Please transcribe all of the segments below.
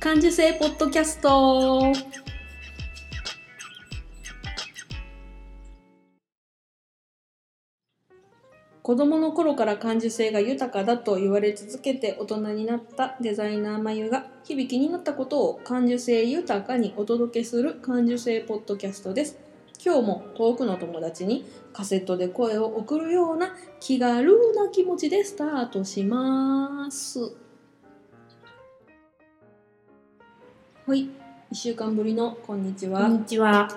感受性ポッドキャスト。子供の頃から感受性が豊かだと言われ続けて大人になったデザイナーまゆが響きになったことを感受性豊かにお届けする感受性ポッドキャストです。今日も遠くの友達にカセットで声を送るような気軽な気持ちでスタートします。はい。1週間ぶりのこんにちは、こんにちは。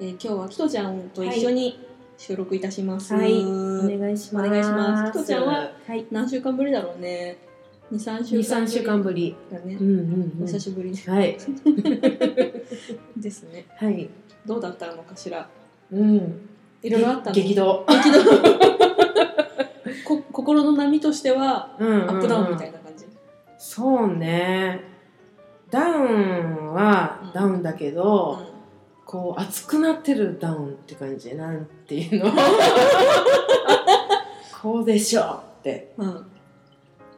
えー今日はキトちゃんと一緒に収録いたします、はい、お願いします。お願いします。とちゃんははい、何週間ぶりだろうね。23週二三週間ぶり。だね。う、んうんおうん。久しぶり。はい、ですね。はい。どうだったのかしら？うん。いろいろあったの？激動。激動。こ 心の波としてはうんうんうん。アップダウンみたいな感じ、そうね。ダウンはうんダウンだけど、こう熱くなってるダウンって感じ。なんていうの。こうでしょってうんうん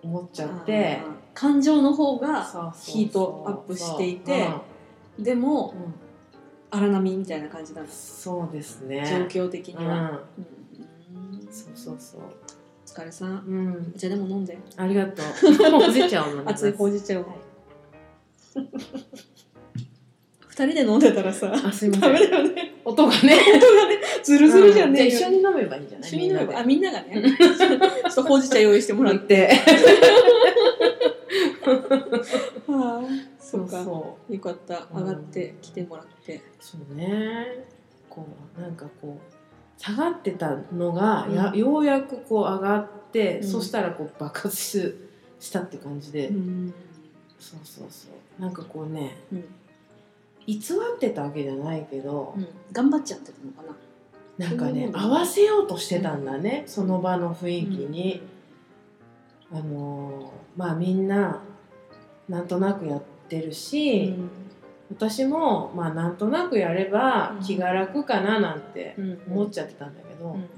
思っちゃって。あー感情の方がヒートアップしていてでうんもうん荒波みたいな感じなんですそうですね。状況的には、うん。うんそうそうそう。お疲れさんうんお。茶でも飲んでありがとう。ほうじ茶を飲みます。熱いほうじ茶を、はい二人で飲んでたらさあ、すいまダメ。だよね。音がね。ズルズルじゃねえじゃあ一緒に飲めばいいんじゃない？一緒に飲めばあみんながね。ちょっとほうじ茶用意してもらっ、て。て。はあ、そう。かそう。よかった。うん上がってきてもらって、そうね。こう、なんかこう、下がってたのが、やうん。ようやくこう上がって、うん。そしたらこう爆発ししたって感じで、うん。そうそうそう。なんかこうね、うん。偽ってたわけじゃないけど、うん。頑張っちゃってたのかな。なんかね、うん合わせようとしてたんだね、その場の雰囲気に。あのーまあみんななんとなくやってるし、私もまあなんとなくやればうん。気が楽かななんてうん。思っちゃってたんだけど、うん。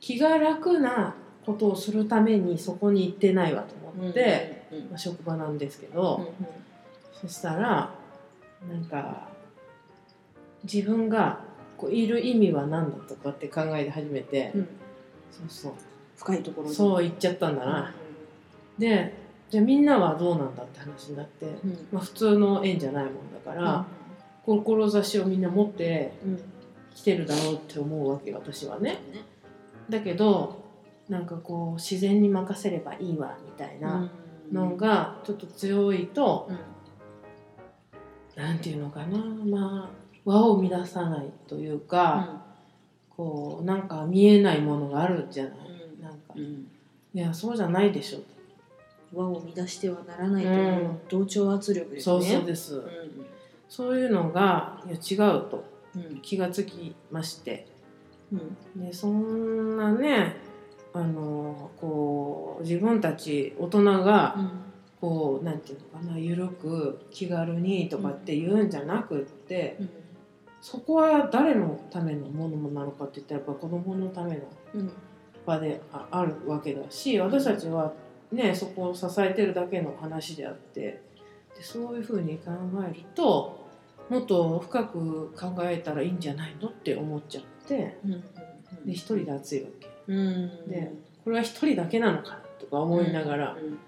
気が楽なことをするためにそこに行ってないわと思って、うん。まあ、職場なんですけうん。ど、そしたらなんか自分がこういる意味は何だとかって考えて始めて、うん。そうそう。深いところに。そう言っちゃったんだな。うでじゃあみんなはどうなんだって話になって、んうん。まあ、普通の縁じゃないもんだから、志をみんな持って来てるだろうって思うわけ私はね。だけどなんかこう自然に任せればいいわみたいなのがちょっと強いと、なんていうのかな。まあ輪を乱さないというか、こうなんか見えないものがあるじゃない、うん。なんかうん。うんいやそうじゃないでしょ。輪を乱してはならないといううん。同調圧力ですね。そうそうです、うそういうのがいや違うと。んうん。気がつきまして。うん。でそんなねあのこう自分たち大人がこうなんていうのかな緩く気軽にとかって言うんじゃなくって、うん。そこは誰のためのものなのかって言ったらやっぱ子供のためのうん。場でああるわけだし私たちはねそこを支えてるだけの話であってでそういうふうに考えるともっと深く考えたらいいんじゃないのって思っちゃってうん。うんで一人で熱いわけ。うん。でこれは一人だけなのかとか思いながらうん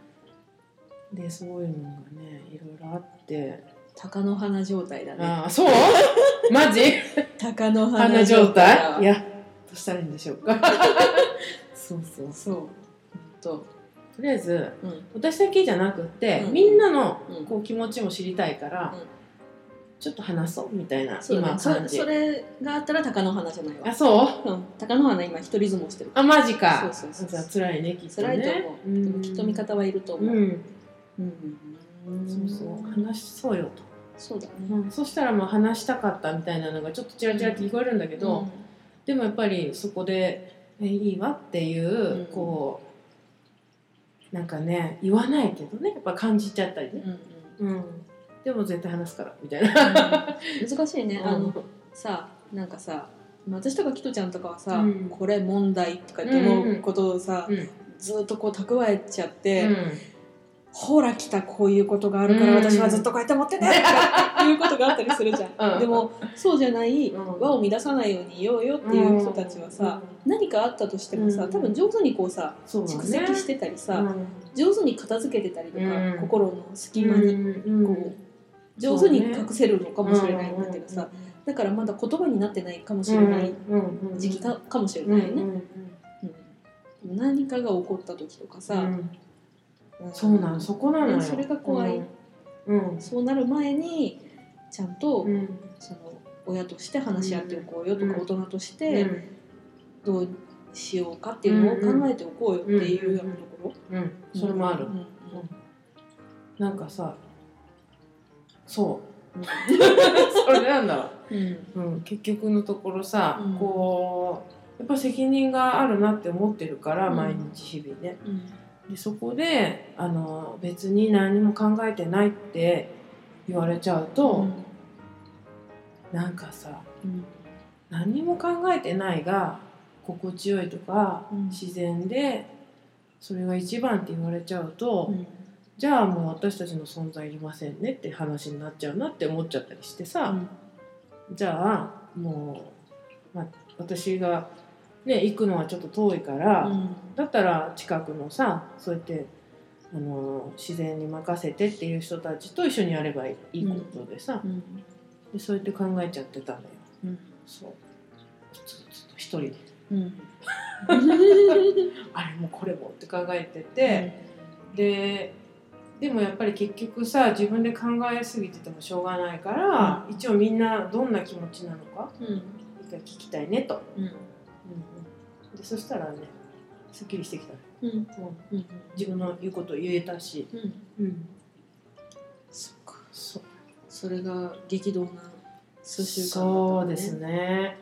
でそういうのがねいろいろあって。鷹の花状態だね。ああそう？マジ？鷹の花花状状態？いやどうしたらいいんでしょうか？そうそう。そう。と、とりあえずうん。私だけじゃなくって、うん。みんなのうん。こう気持ちも知りたいから、うん。ちょっと話そうみたいなそうだね。そ今感じ。それがあったら鷹の花じゃないわ。あ。そう？うん、鷹の花今一人相撲してる。あマジか。そうそうそうじゃあ辛いねきっとね。辛いと思う。ん。でもきっと味方はいると思う。うん、うん。そうそう。話そうよと、そうだね。うん、そしたらもう話したかったみたいなのがちょっとチラチラって聞こえるんだけど、でもやっぱりそこで「えいいわ」っていう、うん。こうなんかね言わないけどねやっぱ感じちゃったりね、うんうん。うん、でも絶対話すからみたいな。難しいね。あうん。のさ、なんかさ、私とかキトちゃんとかはさ、うん。これ問題とかって思うことをさ、うん。ずっとこう蓄えちゃって、ほら来たこういうことがあるからうん。私はずっとこうやって持ってねっていうことがあったりするじゃん、うん。でもそうじゃないうん。輪を乱さないようにいようよっていう人たちはさ、何かあったとしてもさうん。多分上手にこうさ蓄積してたりさ、うん。上手に片付けてたりとか、うん。心の隙間にうん。こう上手に隠せるのかもしれないんだけどさ、だからまだ言葉になってないかもしれない時期かかもしれないよね、うん。何かが起こった時とかさ、うんそうなのそこなのよ。それが怖い。うん。そうなる前にちゃんと、うん。その親として話し合っておこうよとか、うん。大人としてどうしようかっていうのを考えておこうよっていうようなところ、うん。それもある。うん。なんかさそう。う んそれなんだわうん。うん、結局のところさ、うん。こうやっぱ責任があるなって思ってるから、うん。毎日日々ね。うんでそこであの別に何も考えてないって言われちゃうと、なんかさうん。何も考えてないが心地よいとか、うん。自然でそれが一番って言われちゃうと、うん。じゃあもう私たちの存在いりませんねって話になっちゃうなって思っちゃったりしてさ、じゃあもう、まあ、私が、ね、行くのはちょっと遠いから、うん。だったら近くのさそうやってあの自然に任せてっていう人たちと一緒にやればいいことでさ、うん。でそうやって考えちゃってたのよ。うん。そう。ずっと一人で。うん。あれもこれもって考えてて、ででもやっぱり結局さ自分で考えすぎててもしょうがないから、一応みんなどんな気持ちなのかうん。一回聞きたいねと、うんでそしたらねすっきりしてきた、うん。うん。うん。自分の言うこと言えたし、うん。うん、そっか。そうそれが激動な数週間だったそうですね。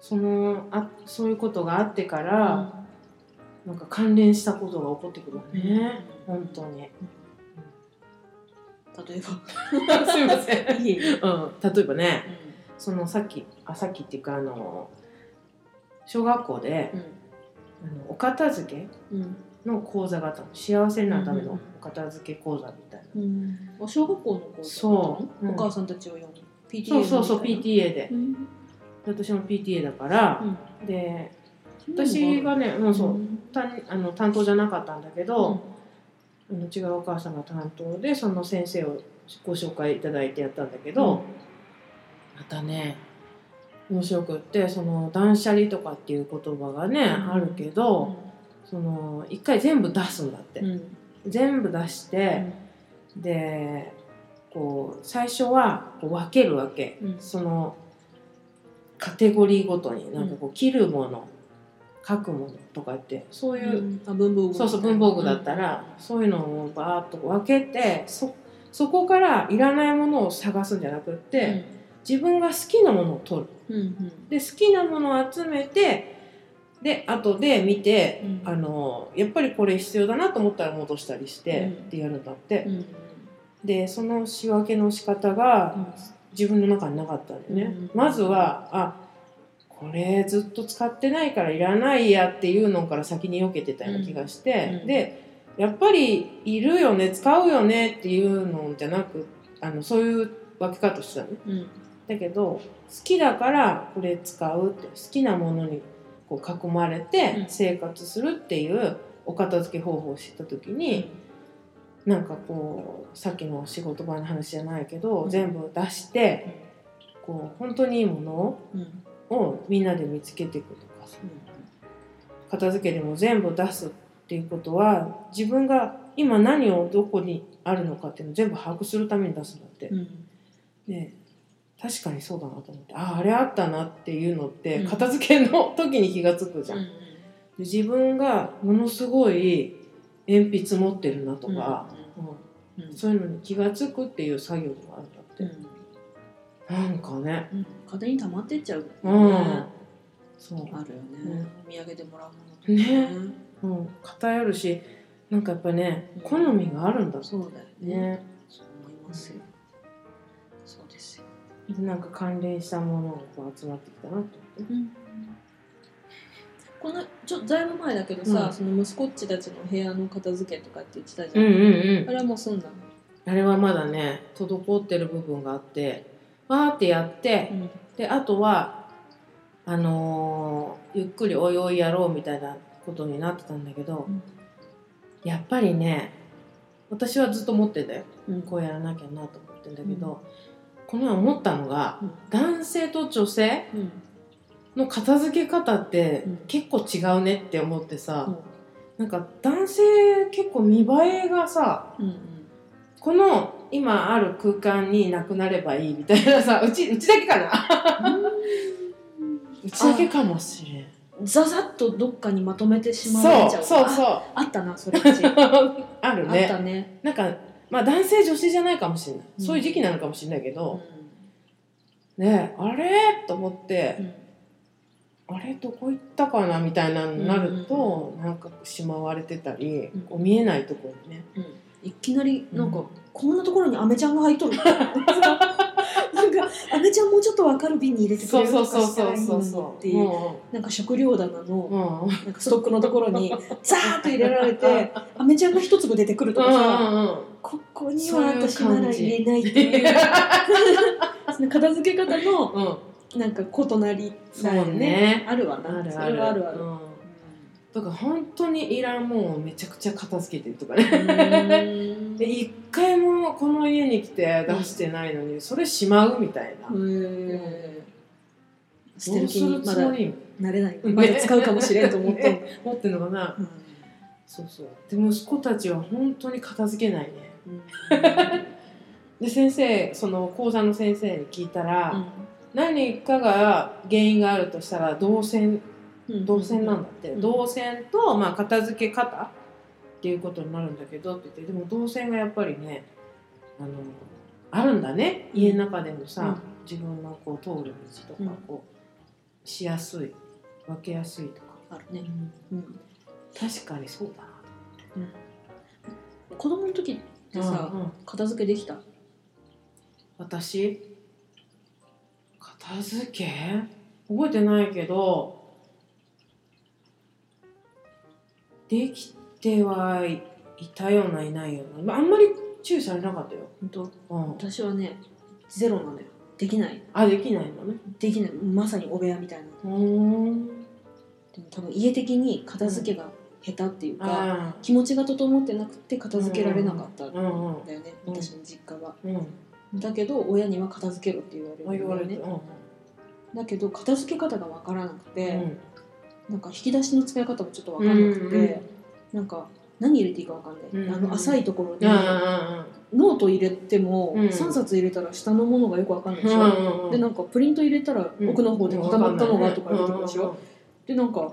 そのあそういうことがあってから、なんか関連したことが起こってくるわね、本当に。例えば。すいません、うん、例えばねそのさっきあさっきっていうかあの小学校で、あのお片付けの講座があったの。幸せになるためのお片付け講座みたいな、小学校の子そう。うん。お母さんたちを呼ぶ PTA そうそうそう PTA で。私も PTA だから、で私がね、うん、そう担あの担当じゃなかったんだけど、あの違うお母さんが担当でその先生をご紹介いただいてやったんだけど、またね面白くってその断捨離とかっていう言葉がね、うん。あるけどその一回全部出すんだって、うん。全部出して、でこう最初はこう分けるわけ、うん。そのカテゴリーごとになんかこう切るもの書くものとかってそういう、うん。あ文房具。そうそう文房具だったら、そういうのをバーッと分けてそそこからいらないものを探すんじゃなくって、自分が好きなものを取る。うんうん。で好きなものを集めてで後で見て、うん。あのやっぱりこれ必要だなと思ったら戻したりして、うん。ってやるんだって、うんでその仕分けの仕方が自分の中になかったんだよね、うんまずはあこれずっと使ってないからいらないやっていうのから先に避けてたような気がして、うんでやっぱりいるよね使うよねっていうのじゃなくあのそういう分け方をしてたの。ねうんだけど好きだからこれ使うって好きなものにこう囲まれてうん。生活するっていうお片付け方法を知った時に、なんかこうさっきの仕事場の話じゃないけど、うん。全部出してこう本当にいいものうん。をみんなで見つけていくとかさ。片付けでも全部出すっていうことは自分が今何をどこにあるのかっていうのを全部把握するために出すんだって。うん。で確かにそうだなと思って。あああれあったなっていうのってうん。片付けの時に気が付くじゃん。で自分がものすごい鉛筆持ってるなとか、うんうんそういうのに気が付くっていう作業があるんだって。なんかね、うん。勝手に溜まってっちゃううん。ねそう、あるよね。うんお土産でもらうものとかね。うん、偏るしなんかやっぱねうん。好みがあるんだそうだよね。ね。そう思いますよなんか関連したものがこう集まってきたなと思って。このちょっとだいぶ前だけどさ、うん。その息子っちたちの部屋の片付けとかって言ってたじゃん、うんうんあれはもう済んだの、あれはまだね滞ってる部分があってわーってやってうん。であとはあのーゆっくりおいおいやろうみたいなことになってたんだけど、うん。やっぱりね私はずっと思ってんだよ。うん。こうやらなきゃなと思ってんだけど、この前思ったのが、うん。男性と女性うん。の片付け方ってうん。結構違うねって思ってさ、うん。なんか男性結構見栄えがさうんこの今ある空間になくなればいいみたいなさうちうちだけかな？うちだけかもしれん。うんザザッとどっかにまとめてしまわれちゃそううそうそう。あったなそれうち。あ あるったねね、なんかまあ男性女性じゃないかもしれない、うん。そういう時期なのかもしれないけうど、ん。ねあれ？と思って、うん。あれどこ行ったかなみたいなのになると、なんかしまわれてたり、うん。こう見えないところにね。うん。いきなりなんか、うん。こんなところにアメちゃんが入っとる。なんかアメちゃんもうちょっと分かる瓶に入れてくれるとかそうそうしたらいいっていう。なんか食料棚のうん。うんなんかストックのところにザーッと入れられてアメちゃんが一粒出てくるとかさ、ここには私なら入れないっていう。その片付け方のうん。うんなんか異なりだよね。ね。あるわな。あるそれはあるある、うん。だから本当にいらんもんをめちゃくちゃ片付けてるとかね。うん。で一回もこの家に来て出してないのにそれしまうみたいな、へー捨てる気にまだなれない。ねまだ使うかもしれんと思って 持ってんのかな？うん。そうそう。で息子たちは本当に片付けないね。うんで先生その講座の先生に聞いたら、うん。何かが原因があるとしたら動線うん。動線なんだって、うん。動線と、まあ、片付け方っていうことになるんだけどって言ってでも動線がやっぱりねあのあるんだね。家の中でもさ、うん。自分のこう通る道とうん。かこうしやすい分けやすいとか、あるね、うん、確かにそうだな。子供の時ってさ、うんうん。片付けできた？私？片付け？覚えてないけど。できてはいたようないないような。あんまり注意されなかったよ、本当？うん、私はねゼロなのよ。できない。あできないのね。できない。まさにお部屋みたいな。うーん。でも多分家的に片付けが下手っていうか、あ気持ちが整ってなくて片付けられなかったんだーうん。うんよね、うん。私の実家は。うん。だけど親には片付けろって言われるんだよねうんだけど片付け方が分からなくて、うん。なんか引き出しの使い方もちょっと分かんなくて、うんうんなんか何入れていいか分かんない、うんうんあの浅いところにうんうんノート入れてもうん。3冊入れたら下のものがよく分かんないでしょ、うんうんでなんかプリント入れたら奥の方で固まったのがとか出てくるでしょ、ょ、でなんか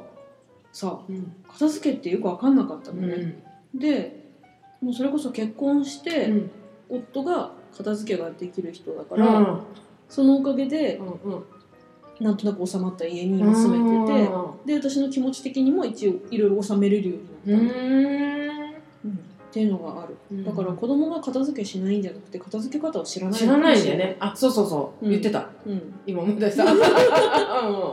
さうん。片付けってよく分かんなかったのうん。ね、でもうそれこそ結婚して、うん。夫が片付けができる人だかうら、ん。そのおかげでうんうん。なんとなく収まった家に今住めてて、で私の気持ち的にも一応いろいろ収めれるよううになった、っていうのがある。うん。だから子供が片付けしないんじゃなくて片付け方を知らない。知らないんだよね。あそうそうそう、うん。言ってた。うん。今思い出した。うん。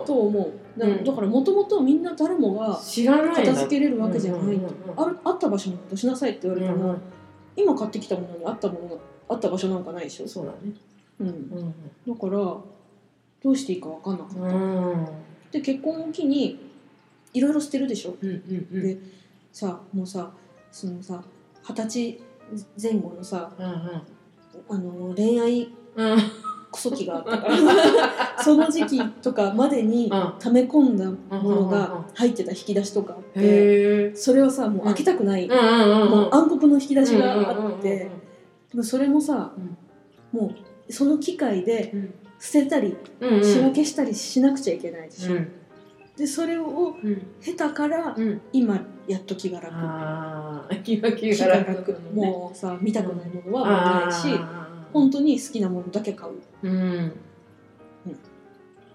と思う。だうん。だからもともとみんな誰もが知らないんだ。片付けれるわけじゃないあるあった場所に出しなさいって言われても、うん今買ってきたものにあったものがあった場所なんかないでしょ、そうだね。うん、うんだからどうしていいか分かんなかった、うん。で結婚を機にいろいろ捨てるでしょ。うんうんうん。でさもうさそのさ二十歳前後のさうんあの恋愛うん。うんクソ期があったから。その時期とかまでにうん。溜め込んだものうんうんうんが入ってた引き出しとかあってそれはさもう開けたくない、うんうんうんもう暗黒の引き出しがあうんうんうんうん。ってでもそれもさ、もうその機会でうん。捨てたりうんうん。仕分けしたりしなくちゃいけないでしょ、うんでそれをうん。下手からうん。今やっと気が楽。ああ 気が気気が楽。もうさ見たくないものは見ないし本当に好きなものだけ買う。っうん。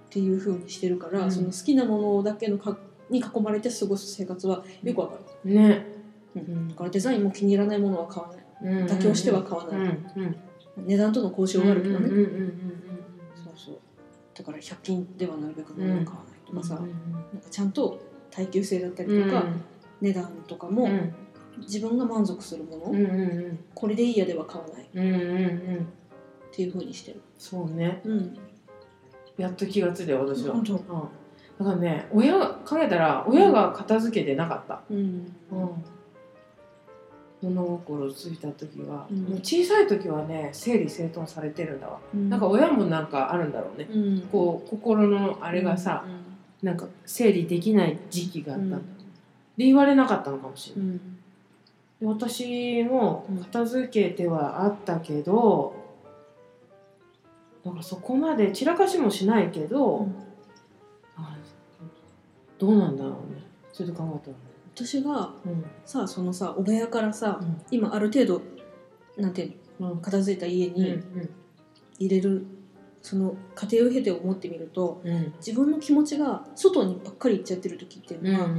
ていう風にしてるから、うん。その好きなものだけのかに囲まれて過ごす生活はよくわかる、ね。うん。だからデザインも気に入らないものは買わない。妥協しては買わうない、ん。うん。値段との交渉があるけどね、うんうんうんうんそうそう。だから100均ではなるべく物を買わないとかさ、うんうんなんかちゃんと耐久性だったりとか、値段とかも、うん。自分が満足するもの、うんうんうん。これでいいやでは買わない。っうんうんうん。ていう風にしてる。そうね。うん、やっと気がついたよ私は、うん、だからね親が考えたら親が片付けてなかった、うん。うん、物心ついた時は、うん。もう小さい時はね整理整頓されてるんだわ、うん。なんか親もなんかあるんだろうね、うん、こう心のあれがさ、なんか整理できない時期があったん。だ、で言われなかったのかもしれない、うん、で私も片付けてはあったけど、なんかそこまで散らかしもしないけど、うん。あどうなんだろうね。ちょっと考えたら私がうん。さそのさお部屋からさ、うん。今ある程度なんていうのうん。片付いた家うんに入れる、その過程を経て思ってみるとうん。自分の気持ちが外にばっかり行っちゃってる時っていううん。のは、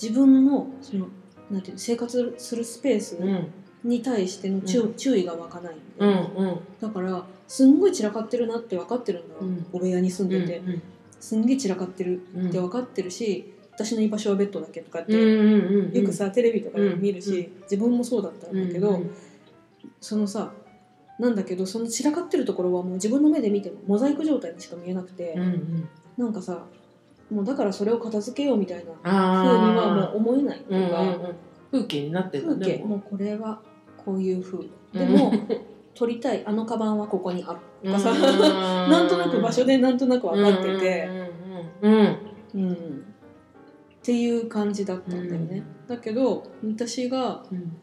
自分のそのなんていうの生活するスペースうん。に対しての注,、うん。注意が湧かないんうんだからすんごい散らかってるなって分かってるんだよ、うん。お部屋に住んでて、うんすんげえ散らかってるうんって分かってるし私の居場所はベッドだけとかって、うんうんうんよくさテレビとかで見るし、うん自分もそうだったんだけど、うん。そのさなんだけどその散らかってるところはもう自分の目で見てもモザイク状態にしか見えなくて、うんうん。なんかさもうだからそれを片付けようみたいなあ風にはもあう思えないってうんうんいうか、うん。風景になってるんだね風景もう。これはこういう風。でも、撮りたいあのカバンはここにあるとかさ、な なんとなく場所でなんとなく分かってて、うんうんうんっていう感じだったんだよね、だけど私がうん。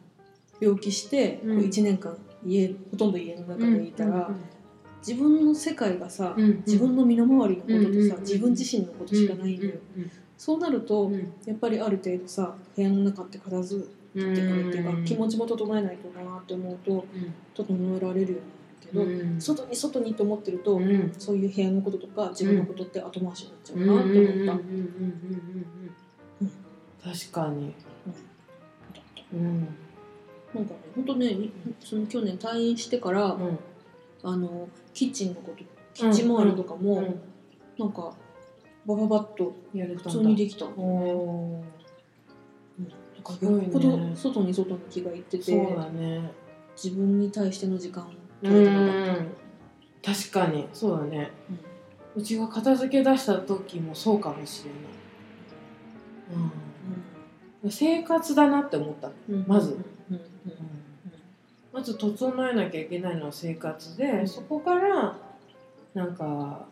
病気して、うん。こう1年間家ほとんど家の中でいたら、うん自分の世界がさ、うん自分の身の回りのこととさ、自分自身のことしかないんだよ、そうなると、うん。やっぱりある程度さ部屋の中って片付うんけてくるっていう気持ちも整えないとなって思うと整えられるようになるけど、うん外に外にと思ってると、うん。そういう部屋のこととか自分のことって後回しになっちゃうなって思った、確かに。うんなんかね本当ねその去年退院してから、うん。あのキッチンのことキッチン周りとかも、うん。なんかバババッと普通にできた。ん。だよっぽど外に外に気がいってーて、そうだね。自分に対しての時間をう取れてなかった。ん。確かに。そうだね。うちが片付け出した時もそうかもしれない、うん、生活だなって思った。うん。まず。うんうんまず整えなきゃいけないのは生活でそこからなんか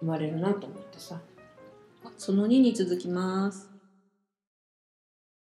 生まれるなと思ってさ。あその2に続きます。